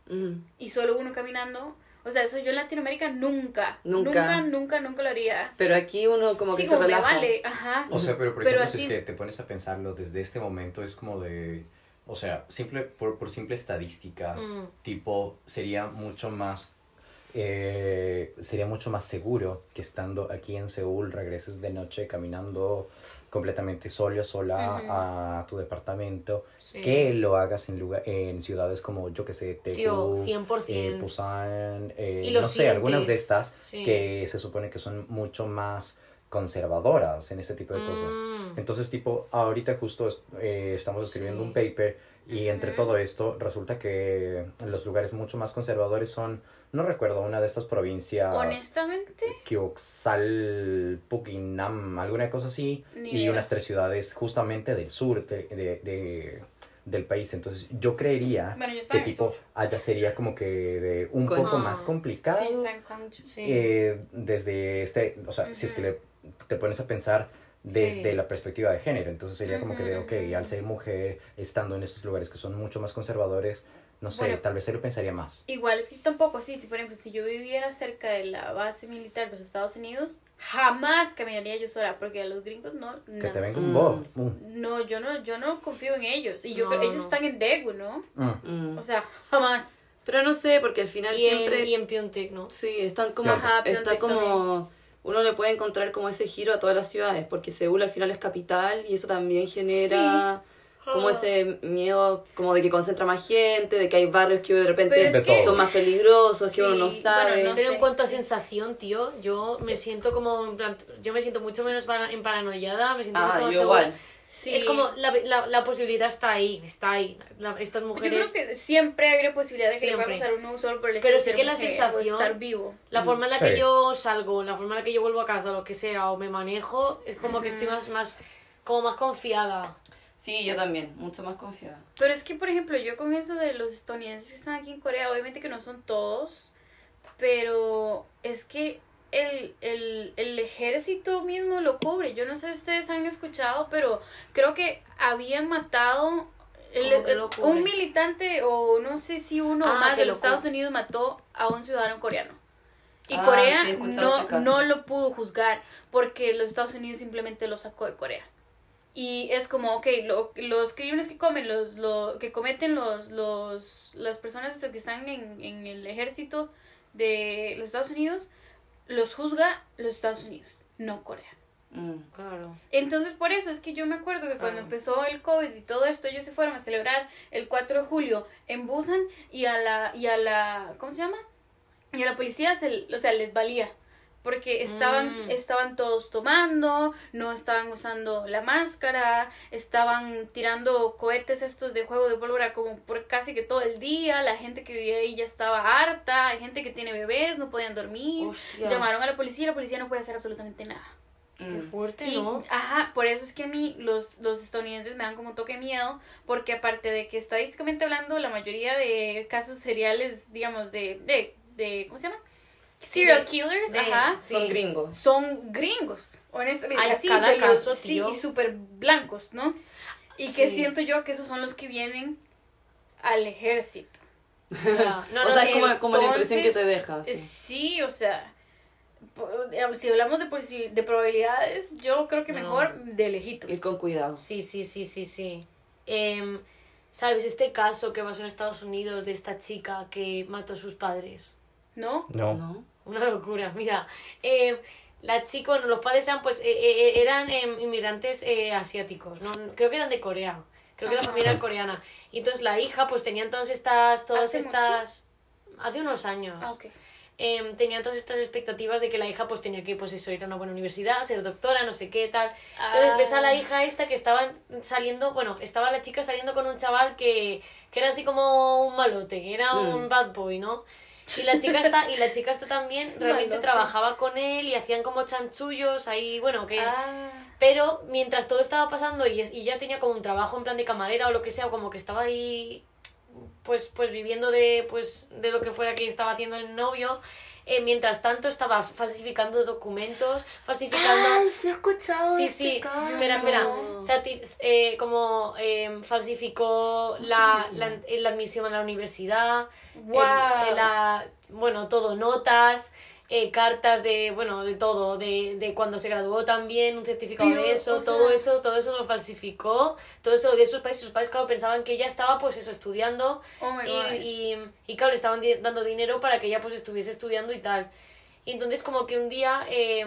y solo uno caminando. O sea, eso yo en Latinoamérica nunca, Nunca. nunca, nunca, nunca lo haría. Pero aquí uno como sí, que se como me relaja. vale, ajá. O sea, pero por Pero ejemplo, si así- es que te pones a pensarlo desde este momento, es como de. O sea, simple, por, por simple estadística, Mm. tipo, sería mucho más. eh, sería mucho más seguro que estando aquí en Seúl regreses de noche caminando completamente solo, sola a tu departamento, Sí. que lo hagas en, lugar, en ciudades como, yo que sé, 100%. eh, Busan, eh, Y no sé, algunas de estas sí. que se supone que son mucho más conservadoras en ese tipo de cosas. Mm. Entonces, tipo, ahorita justo eh, estamos escribiendo Sí. un paper y entre todo esto resulta que los lugares mucho más conservadores son, no recuerdo, una de estas provincias, Honestamente, Kyoksal, Pukinam, alguna cosa así, Ni y idea. unas tres ciudades justamente del sur de, de- de- del país. Entonces, yo creería Bueno, yo que tipo allá sería como que de un Con- poco más complicado. sí, está en. Sí. Eh, desde este, o sea, si es que le- te pones a pensar desde Sí. la perspectiva de género, entonces sería como que de, ok, al ser mujer, estando en estos lugares que son mucho más conservadores, no sé, Bueno. tal vez se lo pensaría más. Igual es que yo tampoco así, si por ejemplo, si yo viviera cerca de la base militar de los Estados Unidos, jamás caminaría yo sola, porque a los gringos no, Que no. te venga Mm. un bob. Mm. No, yo no, yo no confío en ellos. Y yo No, creo, ellos no. están en Daegu, ¿no? Mm. Mm. O sea, jamás. Pero no sé, porque al final Y, en, siempre... y en Pyeongtaek, ¿no? Sí, están como... Ajá, está como... Uno le puede encontrar como ese giro a todas las ciudades, porque Seúl al final es capital y eso también genera como ese miedo como de que concentra más gente, de que hay barrios que de repente es De que- son más peligrosos, que uno no Sí, sabe. bueno, no Pero en sé, cuanto a sí. sensación, tío, yo me siento como, en plan, yo me siento mucho menos para- en paranoiada, me siento Ah, mucho más yo igual. Sí. Es como, la, la, la posibilidad está ahí, está ahí. La- estas Yo mujeres, creo que siempre hay una posibilidad de que le pueda Siempre. pasar a uno solo por el hecho Pero sí que la sensación- estar vivo. la forma en la Sí. que yo salgo, la forma en la que yo vuelvo a casa, lo que sea, o me manejo, es como que estoy más, más, como más confiada. Sí, yo también, mucho más confiada. Pero es que, por ejemplo, yo con eso de los estadounidenses que están aquí en Corea, obviamente que no son todos, pero es que el, el, el ejército mismo lo cubre. Yo no sé si ustedes han escuchado, pero creo que habían matado un militante o no sé si uno o Ah, más de lo los Estados. Unidos mató a un ciudadano coreano. Y Ah, Corea sí, no, este no lo pudo juzgar porque los Estados Unidos simplemente lo sacó de Corea. Y es como, ok, lo- los crímenes que comen, los, lo, que cometen los, los, las personas que están en, en el ejército de los Estados Unidos, los juzga los Estados Unidos, no Corea. Mm. Claro. Entonces, por eso es que yo me acuerdo que cuando Claro. empezó el COVID y todo esto, ellos se fueron a celebrar el 4 de julio en Busan y a la, y a la, ¿cómo se llama? Y a la policía, se, o sea, les valía. Porque estaban, Mm. estaban todos tomando, no estaban usando la máscara, estaban tirando cohetes estos de juego de pólvora como por casi que todo el día, la gente que vivía ahí ya estaba harta, hay gente que tiene bebés, no podían dormir, Hostias. llamaron a la policía y la policía no puede hacer absolutamente nada. Qué fuerte, Y, ¿no? Ajá, por eso es que a mí los, los estadounidenses me dan como un toque de miedo, porque aparte de que estadísticamente hablando, la mayoría de casos seriales, digamos, de, de, de ¿cómo se llama? Serial killers, de- ajá, Son gringos. son gringos, honestamente. Ay, así, cada los- caso, sí, y súper blancos, ¿no? Y que siento yo que esos son los que vienen al ejército. No, o no, sea, es como, como la impresión que te deja. sí. eh, Sí, o sea, eh, si hablamos de, de probabilidades, yo creo que No. mejor de lejitos. Ir con cuidado. Sí, sí, sí, sí, sí. Em, ¿Sabes este caso que pasó en Estados Unidos de esta chica que mató a sus padres? ¿No? No. ¿No? Una locura, mira. em, la chica, bueno, los padres eran, pues, eh, eh, eran em, inmigrantes eh, asiáticos, ¿no? Creo que eran de Corea. Creo que la Ajá. familia era coreana. Y entonces la hija, pues, tenían todas estas, todas ¿Hace estas... Hace unos años. Ah, em, tenían todas estas expectativas de que la hija pues tenía que pues eso ir a una buena universidad ser doctora no sé qué tal entonces ves a la Ah. hija esta que estaba saliendo bueno estaba la chica saliendo con un chaval que, que era así como un malote era un Mm. bad boy no y la chica está y la chica está también realmente trabajaba con él y hacían como chanchullos ahí bueno que Ah, pero mientras todo estaba pasando y, es- y ya tenía como un trabajo en plan de camarera o lo que sea, o como que estaba ahí pues, pues viviendo de, pues, de lo que fuera que estaba haciendo el novio, eh, mientras tanto estaba falsificando documentos, falsificando... se ha escuchado Sí, este sí, caso. espera, espera. O sea, ti- eh, como eh, falsificó la, la, la admisión a la universidad, Guau. el- la, bueno, todo, notas, eh, cartas de, bueno, de todo, de, de cuando se graduó también, un certificado Pero, de eso, todo sea- eso, todo eso lo falsificó, todo eso de esos países, sus padres, claro, pensaban que ella estaba, pues eso, estudiando, oh y, y, y claro, le estaban di- dando dinero para que ella pues estuviese estudiando y tal. Y entonces como que un día, eh,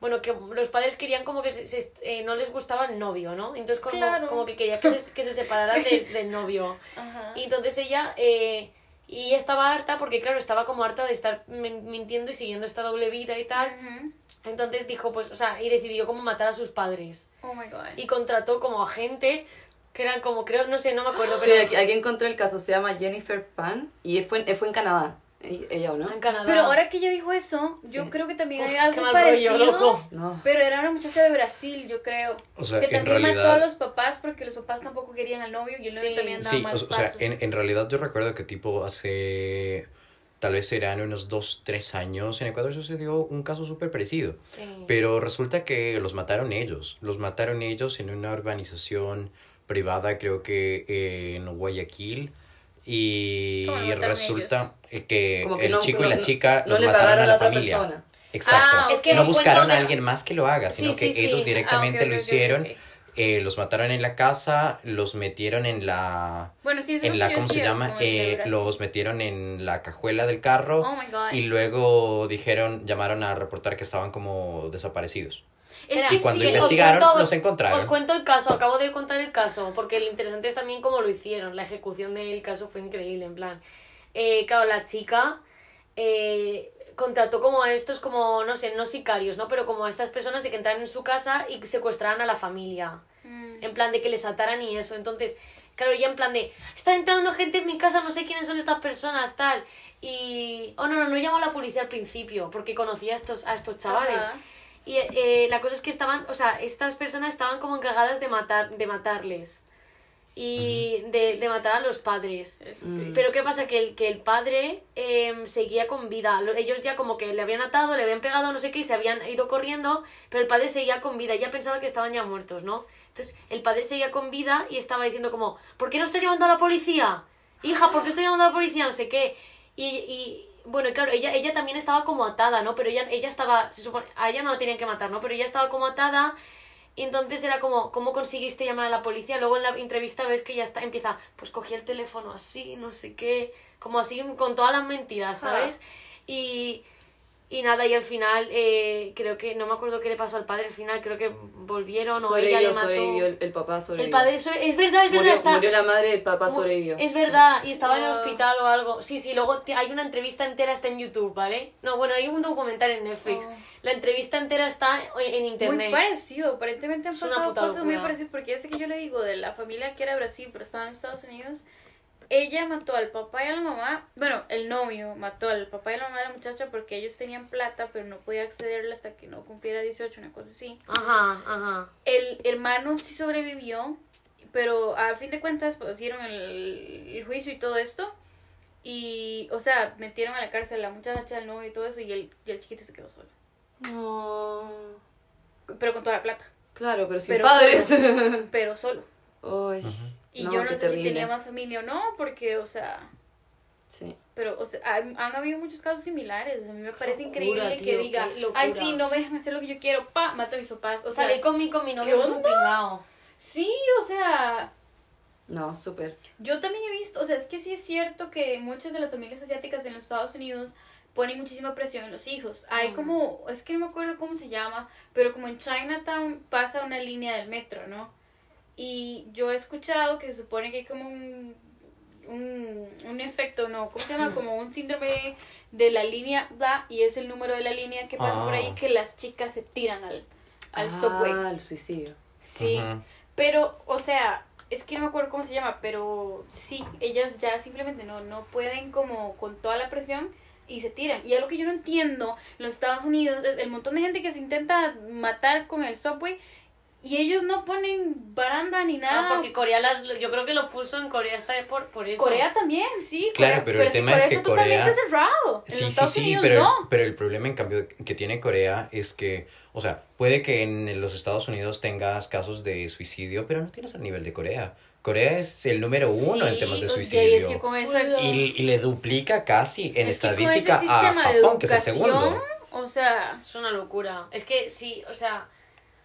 bueno, que los padres querían como que se, se- eh, no les gustaba el novio, ¿no? Entonces como, Claro. como que quería que se, que se separaran de- del novio. Ajá. Y entonces ella, eh, y estaba harta porque claro, estaba como harta de estar min- mintiendo y siguiendo esta doble vida y tal. Entonces dijo, pues, o sea, y decidió como matar a sus padres. Oh my god. Y contrató como a gente que eran como, creo, no sé, no me acuerdo, Sí, pero aquí, aquí encontré el caso, se llama Jennifer Pan y fue, en- fue en Canadá, ella o no. en Canadá. Pero ahora que ella dijo eso, yo Sí. creo que también Uf, hay algo mal parecido. rollo, loco. No. Pero era una muchacha de Brasil, yo creo. O sea, que en también mató realidad- a los papás porque los papás tampoco querían al novio y el novio Sí. también andaba Sí, o, malos o sea, en, en realidad yo recuerdo que tipo hace, tal vez serán unos dos, tres años, en Ecuador sucedió un caso súper parecido. Sí. Pero resulta que los mataron ellos. Los mataron ellos en una urbanización privada, creo que eh, en Guayaquil. Y ¿Cómo lo mataron resulta que, Como que el no- chico y la chica no los le mataron pagaron a a la otra familia. persona. Exacto. Ah, Es que no buscaron a de- alguien más que lo haga, sino sí, que sí. ellos Ah, directamente ok, lo hicieron. eh, los mataron en la casa, los metieron en la... Bueno, sí, eso es En la, ¿cómo se llama? Eh, los metieron en la cajuela del carro Oh my god. y luego dijeron, llamaron a reportar que estaban como desaparecidos. Es que Y cuando sí, os investigaron, cuento- los os- encontraron. Os cuento el caso, acabo de contar el caso, porque lo interesante es también cómo lo hicieron. La ejecución del caso fue increíble, en plan. Eh, claro, la chica eh, contrató como a estos, como, no sé, no sicarios, ¿no? Pero como a estas personas de que entraran en su casa y secuestraran a la familia. Mm. En plan de que les ataran y eso. Entonces, claro, ya en plan de, está entrando gente en mi casa, no sé quiénes son estas personas, tal. Y, oh, no, no, no llamó a la policía al principio, porque conocía a estos, a estos chavales. Ajá. Y eh, la cosa es que estaban, o sea, estas personas estaban como encargadas de matar, de matarles. Y de, de matar a los padres. Pero ¿qué pasa? Que el, que el padre em, seguía con vida. Lo- Ellos ya como que le habían atado, le habían pegado, no sé qué, y se habían ido corriendo, pero el padre seguía con vida. Ya pensaba que estaban ya muertos, ¿no? Entonces el padre seguía con vida y estaba diciendo como, ¿por qué no estás llamando a la policía? Hija, ¿por qué estoy llamando a la policía? No sé qué. Y, y bueno, y claro, ella, ella también estaba como atada, ¿no? Pero ella, ella estaba, se supone, a ella no la tenían que matar, ¿no? Pero ella estaba como atada y entonces era como, ¿cómo conseguiste llamar a la policía? Luego en la entrevista ves que ya está, empieza, pues cogí el teléfono así, no sé qué, como así con todas las mentiras, ¿sabes? Y, y nada, y al final, eh, creo que, no me acuerdo qué le pasó al padre, al final creo que volvieron o ella le mató. sobrevivió, el, el papá sobrevivió. El padre, sobre- es verdad, es verdad, murió, está... murió la madre, el papá sobrevivió. Es verdad, y estaba en el Wow. hospital o algo. Sí, sí, luego te- hay una entrevista entera, está en YouTube, ¿vale? No, bueno, hay un documental en Netflix. Oh. La entrevista entera está en, internet. Muy parecido, aparentemente han pasado cosas muy locura. parecidas, porque ya sé que yo le digo de la familia que era de Brasil, pero estaba en Estados Unidos, ella mató al papá y a la mamá, bueno, el novio mató al papá y a la mamá de la muchacha porque ellos tenían plata, pero no podía accederle hasta que no cumpliera 18, una cosa así. Ajá, ajá. El hermano sí sobrevivió, pero a fin de cuentas pues, hicieron el, el juicio y todo esto. Y, o sea, metieron a la cárcel a la muchacha, al novio y todo eso, y el, y el chiquito se quedó solo. No. Pero con toda la plata. Claro, pero sin Pero padres. Pero solo. Uy. Y No, yo no sé si tenía más familia o no, porque, o sea, Sí. pero o sea, han, han habido muchos casos similares. O sea, a mí me parece locura, increíble que diga, ay, sí, no me dejan hacer lo que yo quiero, pa, mato a mis papás. O sea, Salir con mi, con mi ¿qué novio es un onda? pringao. sí, o sea, No, súper. yo también he visto, o sea, es que sí es cierto que muchas de las familias asiáticas en los Estados Unidos ponen muchísima presión en los hijos. Hay como, es que no me acuerdo cómo se llama, pero como en Chinatown pasa una línea del metro, ¿no? Y yo he escuchado que se supone que hay como un, un, un efecto, ¿no? ¿Cómo se llama? Como un síndrome de la línea, bla, y es el número de la línea que pasa por ahí Ah. que las chicas se tiran al, al ah, subway. el suicidio. Sí, pero, o sea, es que no me acuerdo cómo se llama, pero sí, ellas ya simplemente no, no pueden como con toda la presión y se tiran. Y algo que yo no entiendo en los Estados Unidos es el montón de gente que se intenta matar con el subway y ellos no ponen baranda ni nada. Ah, porque Corea, las, yo creo que lo puso en Corea está por, por eso. Corea también, sí. Claro, Corea- pero el si tema Corea es que está totalmente Corea- cerrado. En Sí, los sí, Unidos pero, no. pero el problema en cambio que tiene Corea es que, o sea, puede que en los Estados Unidos tengas casos de suicidio, pero no tienes al nivel de Corea. Corea es el número uno en temas de es suicidio. que con esa- Y, y le duplica casi en es estadística a Japón, que es el segundo. O sea, Es una locura. Es que sí, o sea,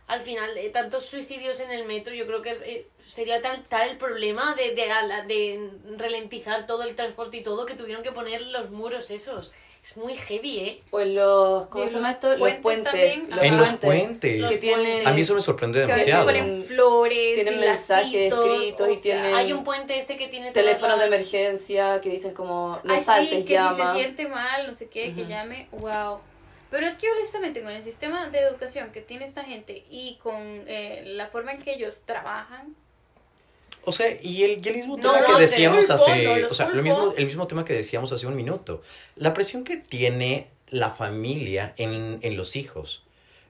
al final, eh, tantos suicidios en el metro, yo creo que eh, sería tal, tal el problema de, de, de ralentizar todo el transporte y todo que tuvieron que poner los muros esos. Es muy heavy, ¿eh? O en los. ¿Cómo Y se llama los esto? Los puentes. Los En los puentes. Que tienen. A mí eso me sorprende que demasiado. ponen flores, Tienen y mensajes lacitos, escritos y o sea, tienen- Hay un puente este que tiene Teléfonos de las- emergencia que dicen como. No Ay, saltes, sí, que llama. si se siente mal, no sé qué, que Ujú. llame, wow. Pero es que honestamente con el sistema de educación que tiene esta gente y con eh, la forma en que ellos trabajan, O sea, y el, y el mismo No, tema que decíamos hace, no o sea, lo mismo, el mismo tema que decíamos hace un minuto, la presión que tiene la familia en, en los hijos.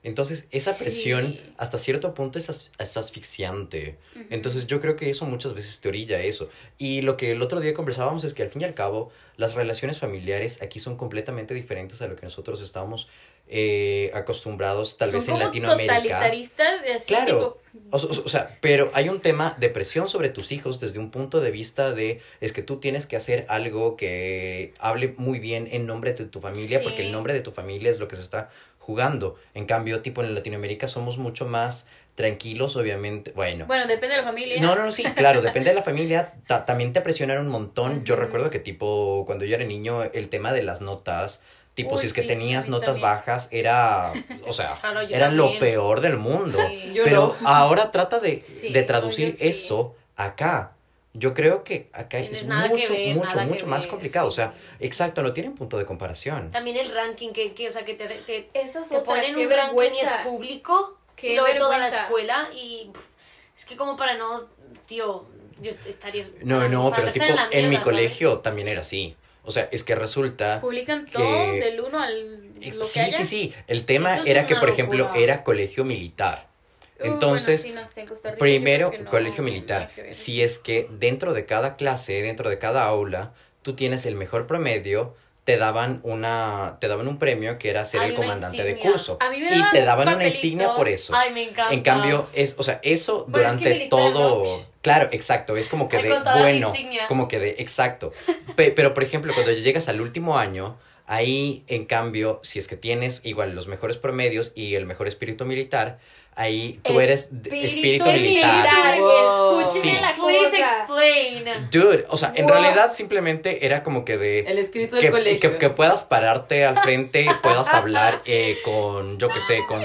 Entonces, esa Sí. presión hasta cierto punto es, as- es asfixiante. Entonces, yo creo que eso muchas veces te orilla a eso. Y lo que el otro día conversábamos es que al fin y al cabo, las relaciones familiares aquí son completamente diferentes a lo que nosotros estábamos eh, acostumbrados tal son vez en Latinoamérica. totalitaristas, de así Claro. tipo, O, o- o sea, pero hay un tema de presión sobre tus hijos desde un punto de vista de es que tú tienes que hacer algo que hable muy bien en nombre de tu familia, Sí. porque el nombre de tu familia es lo que se está jugando. En cambio, tipo en Latinoamérica somos mucho más tranquilos, obviamente. Bueno. bueno, depende de la familia. No, no, no, sí, claro, depende de la familia. ta- también te presionan un montón. Yo recuerdo que, tipo, cuando yo era niño, el tema de las notas, tipo, Uy, si es que sí, tenías notas también. bajas, era, o sea, Claro, eran lo peor del mundo. Sí. Pero no. ahora trata de, Sí, de traducir eso acá. Yo creo que acá Tienes es que mucho, ver, mucho, que mucho más ver, complicado. O sí. sea, exacto, no tienen punto de comparación. También el ranking, que, que o sea, que te, te, Esa es te otra, ponen un ranking y es público, Qué lo ve toda la escuela y pff, es que como para no, tío, yo estaría... No, no, pero tipo, estar la en mi mierda, ¿sabes? colegio también era así. O sea, es que resulta... Publican que- todo del uno al Eh, lo que Sí, haya. sí, sí. El tema Eso es era que, por ejemplo, locura. era colegio militar. Uh, bueno, Entonces, sí, no sé, en Costa Rica yo primero, no, colegio militar. Si es que dentro de cada clase, dentro de cada aula, tú tienes el mejor promedio, te daban una, te daban un premio que era ser el comandante de curso. A mí me y daban te un daban una insignia por eso. Ay, me encanta. En cambio, es, o sea, eso Bueno, es que durante todo. Claro, exacto. Es como que Ay, de bueno. Como que de exacto. Pe- pero, por ejemplo, cuando llegas al último año, ahí, en cambio, si es que tienes igual los mejores promedios y el mejor espíritu militar, ahí tú eres espíritu militar. Wow. Escuchen Sí. la Please explain. Dude, o sea, en Wow. realidad simplemente era como que de El espíritu del que, colegio. que, que puedas pararte al frente, puedas hablar eh, con, yo qué sé, con,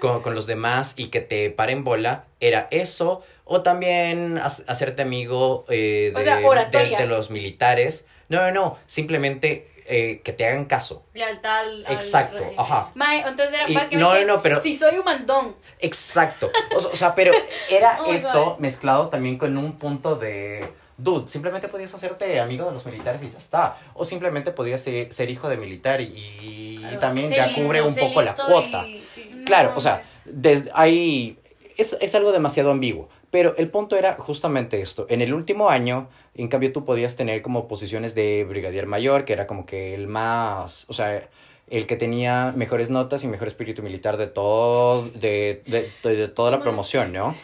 con, con los demás y que te paren bola, era eso. O también ha- hacerte amigo eh, O de, sea, de- oratoria. de los militares. No, no, no, simplemente eh, que te hagan caso. Lealtad al, Exacto, ajá. Mae, entonces era Y- no, no, no, pero- si soy un mandón, Exacto. O, o sea, pero era Oh eso mezclado también con un punto de, dude, simplemente podías hacerte amigo de los militares y ya está. O simplemente podías ser, ser hijo de militar y, también ya listo, cubre un poco la cuota. y- sí. Claro, o sea, desde ahí es, es algo demasiado ambiguo. Pero el punto era justamente esto. En el último año, en cambio, tú podías tener como posiciones de brigadier mayor, que era como que el más, o sea, el que tenía mejores notas y mejor espíritu militar de todo, de, de, de- de toda la promoción, ¿no?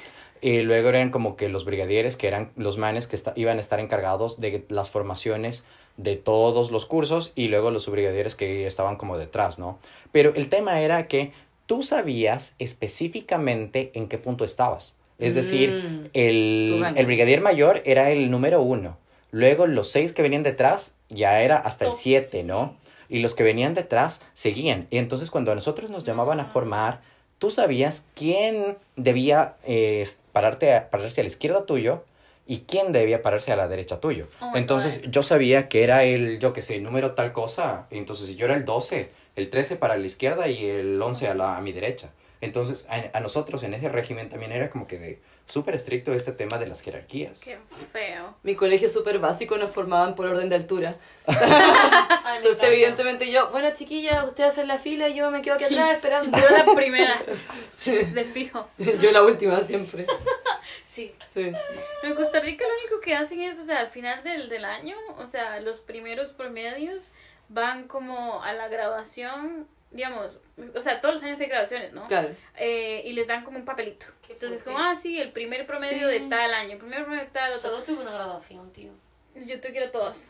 Y luego eran como que los brigadieres, que eran los manes que esta- iban a estar encargados de las formaciones de todos los cursos y luego los subbrigadieres que estaban como detrás, ¿no? Pero el tema era que tú sabías específicamente en qué punto estabas. Es decir, Mm. el, el brigadier mayor era el número uno. Luego los seis que venían detrás ya era hasta el siete. ¿no? Y los que venían detrás seguían. Y entonces cuando a nosotros nos llamaban a formar, tú sabías quién debía eh, pararte a- pararse a la izquierda tuyo y quién debía pararse a la derecha tuyo. Oh entonces God. yo sabía que era el, yo qué sé, número tal cosa. Entonces yo era el 12, el 13 para la izquierda y el 11 a, la, a mi derecha. Entonces a, a nosotros en ese régimen también era como que de súper estricto este tema de las jerarquías. Qué feo. Mi colegio súper básico nos formaban por orden de altura. Ay, Entonces, evidentemente yo, bueno, chiquilla, usted hace la fila y yo me quedo aquí atrás esperando. Yo la primera, Sí. de fijo. Yo la última siempre. Sí. Sí. En Costa Rica lo único que hacen es, o sea, al final del, del año, o sea, los primeros promedios van como a la graduación, digamos, o sea, todos los años hay graduaciones, ¿no? Claro. Eh, y les dan como un papelito. Entonces, como, ah, sí, el primer promedio Sí. de tal año, el primer promedio de tal otro. Solo tuve una graduación, tío. Yo te quiero todos,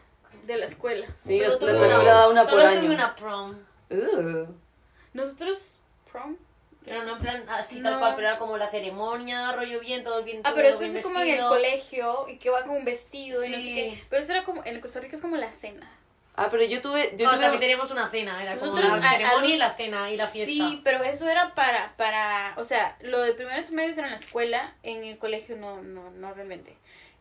de la escuela. Sí, Solo la tuve una- una por Solo tuve año. una prom. Uh. Nosotros, prom. Pero no en plan así No. tal cual, pero era como la ceremonia, rollo bien, todo bien. Ah, pero eso es como en el colegio y que va con un vestido y no sé Sí. qué. Pero eso era como, en Costa Rica es como la cena. Ah, pero yo tuve. Yo No, también tuve teníamos una cena, era como Nosotros la a- ceremonia al- y la cena y la fiesta. Sí, pero eso era para, para, o sea, lo de primeros medios era en la escuela, en el colegio no, no, no realmente.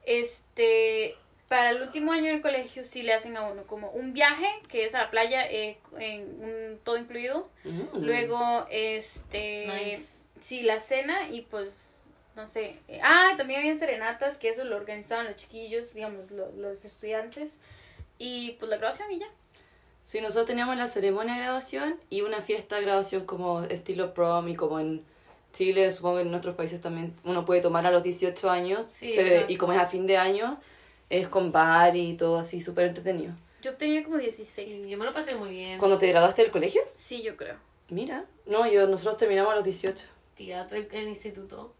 Este, para el último año en el colegio sí le hacen a uno como un viaje, que es a la playa, eh, en un, todo incluido. Mm. Luego, este, Nice. sí, la cena y pues, no sé. eh, ah, también habían serenatas, que eso lo organizaban los chiquillos, digamos, lo- los estudiantes. Y pues la grabación y ya. Sí, nosotros teníamos la ceremonia de graduación y una fiesta de graduación como estilo prom y como en Chile, supongo que en otros países también uno puede tomar a los 18 años Sí, se- y como es a fin de año, es con bar y todo así, súper entretenido. Yo tenía como 16. Sí, yo me lo pasé muy bien. ¿Cuándo te graduaste del colegio? Sí, yo creo. Mira, no, yo nosotros terminamos a los 18. Teatro en el instituto.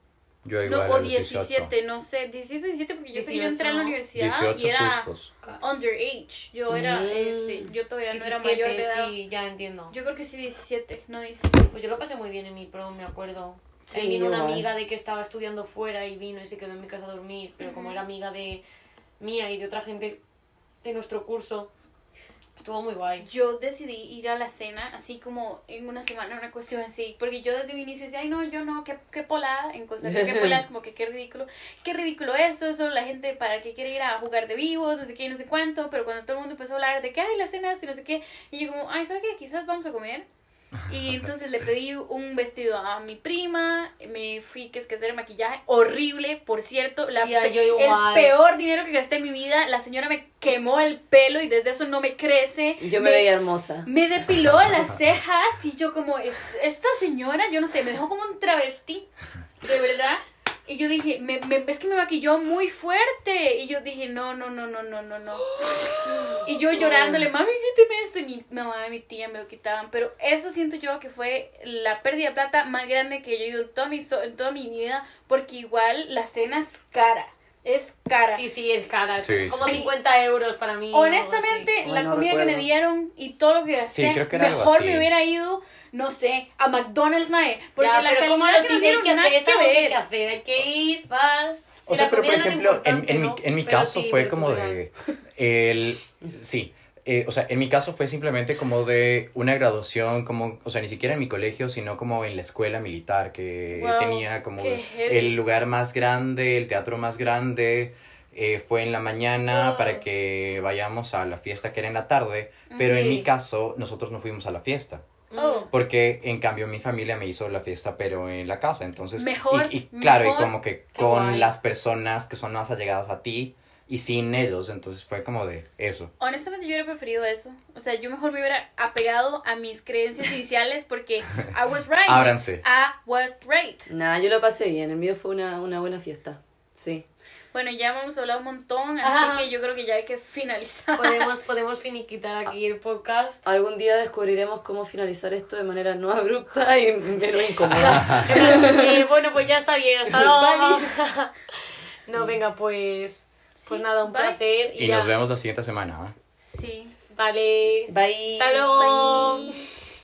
Yo No, igual o a los 18. 17, no sé, 16 o 17 porque yo sé que yo entré a la 18, universidad 18 y era justos. underage. Yo era, Mm. este, yo todavía no era 17, mayor de edad. Sí, ya entiendo. Yo creo que sí 17, no 16. Pues yo lo pasé muy bien en mi prom, me acuerdo. Sí, Ahí vino una igual. amiga de que estaba estudiando fuera y vino y se quedó en mi casa a dormir, pero como era amiga de mía y de otra gente de nuestro curso, estuvo muy guay. Yo decidí ir a la cena así como en una semana, una cuestión así, porque yo desde un inicio decía, ay no, yo no, qué, qué polada, en Costa Rica qué polada, es como que qué ridículo, qué ridículo eso, eso la gente para qué quiere ir a jugar de vivos, no sé qué, no sé cuánto, pero cuando todo el mundo empezó a hablar de que, ay, la cena esto y no sé qué, y yo como, ay, ¿sabes qué? Quizás vamos a comer. Y entonces le pedí un vestido a mi prima, me fui que es que hacer maquillaje horrible, por cierto, la Tía, el peor dinero que gasté en mi vida, la señora me quemó el pelo y desde eso no me crece. Yo me veía hermosa. Me depiló las cejas y yo como, es esta señora, yo no sé, me dejó como un travesti, de verdad. Y yo dije, me, me- es que me maquilló muy fuerte. Y yo dije, no, no, no, no, no, no, no. Y yo llorándole, mami, quíteme esto. Y mi mamá y mi tía me lo quitaban. Pero eso siento yo que fue la pérdida de plata más grande que yo he ido en toda mi, en toda mi vida. Porque igual la cena es cara. Es cara. Sí, sí, es cara. Sí, como sí. 50 euros para mí. Honestamente, la comida que me dieron y todo lo que gasté, Sí, creo que era algo mejor así. me hubiera ido, no sé, a McDonald's, mae. Porque Ya, la pero calidad lo que nada que que hay ver. que hacer. Hay que ir, vas. O Si sea, pero por no ejemplo, en, mi, ¿no? en mi Pero caso sí, fue como de... El, sí, eh, o sea, en mi caso fue simplemente como de una graduación, como, o sea, ni siquiera en mi colegio, sino como en la escuela militar, que Wow, tenía como el lugar más grande, el teatro más grande. eh, fue en la mañana para que vayamos a la fiesta que era en la tarde, pero en mi caso nosotros no fuimos a la fiesta. Oh. Porque en cambio mi familia me hizo la fiesta, pero en la casa. Entonces, Mejor, y, y claro, y mejor. como que con guay. las personas que son más allegadas a ti, y sin ellos, entonces fue como de eso. Honestamente yo hubiera preferido eso. O sea, yo mejor me hubiera apegado a mis creencias iniciales porque I was right. Ábranse. I was right. Nada, yo lo pasé bien. El mío fue una, una buena fiesta. Sí. Bueno, ya hemos hablado un montón, Ajá. así que yo creo que ya hay que finalizar. Podemos, podemos finiquitar aquí el podcast. Algún día descubriremos cómo finalizar esto de manera no abrupta y menos incómoda. Eh, bueno, pues ya está bien, hasta luego. Bye. No, venga, pues. Pues Sí, nada, un bye. placer. Y nos vemos la siguiente semana. ¿eh? Sí. Vale. Bye. Hasta luego. Bye.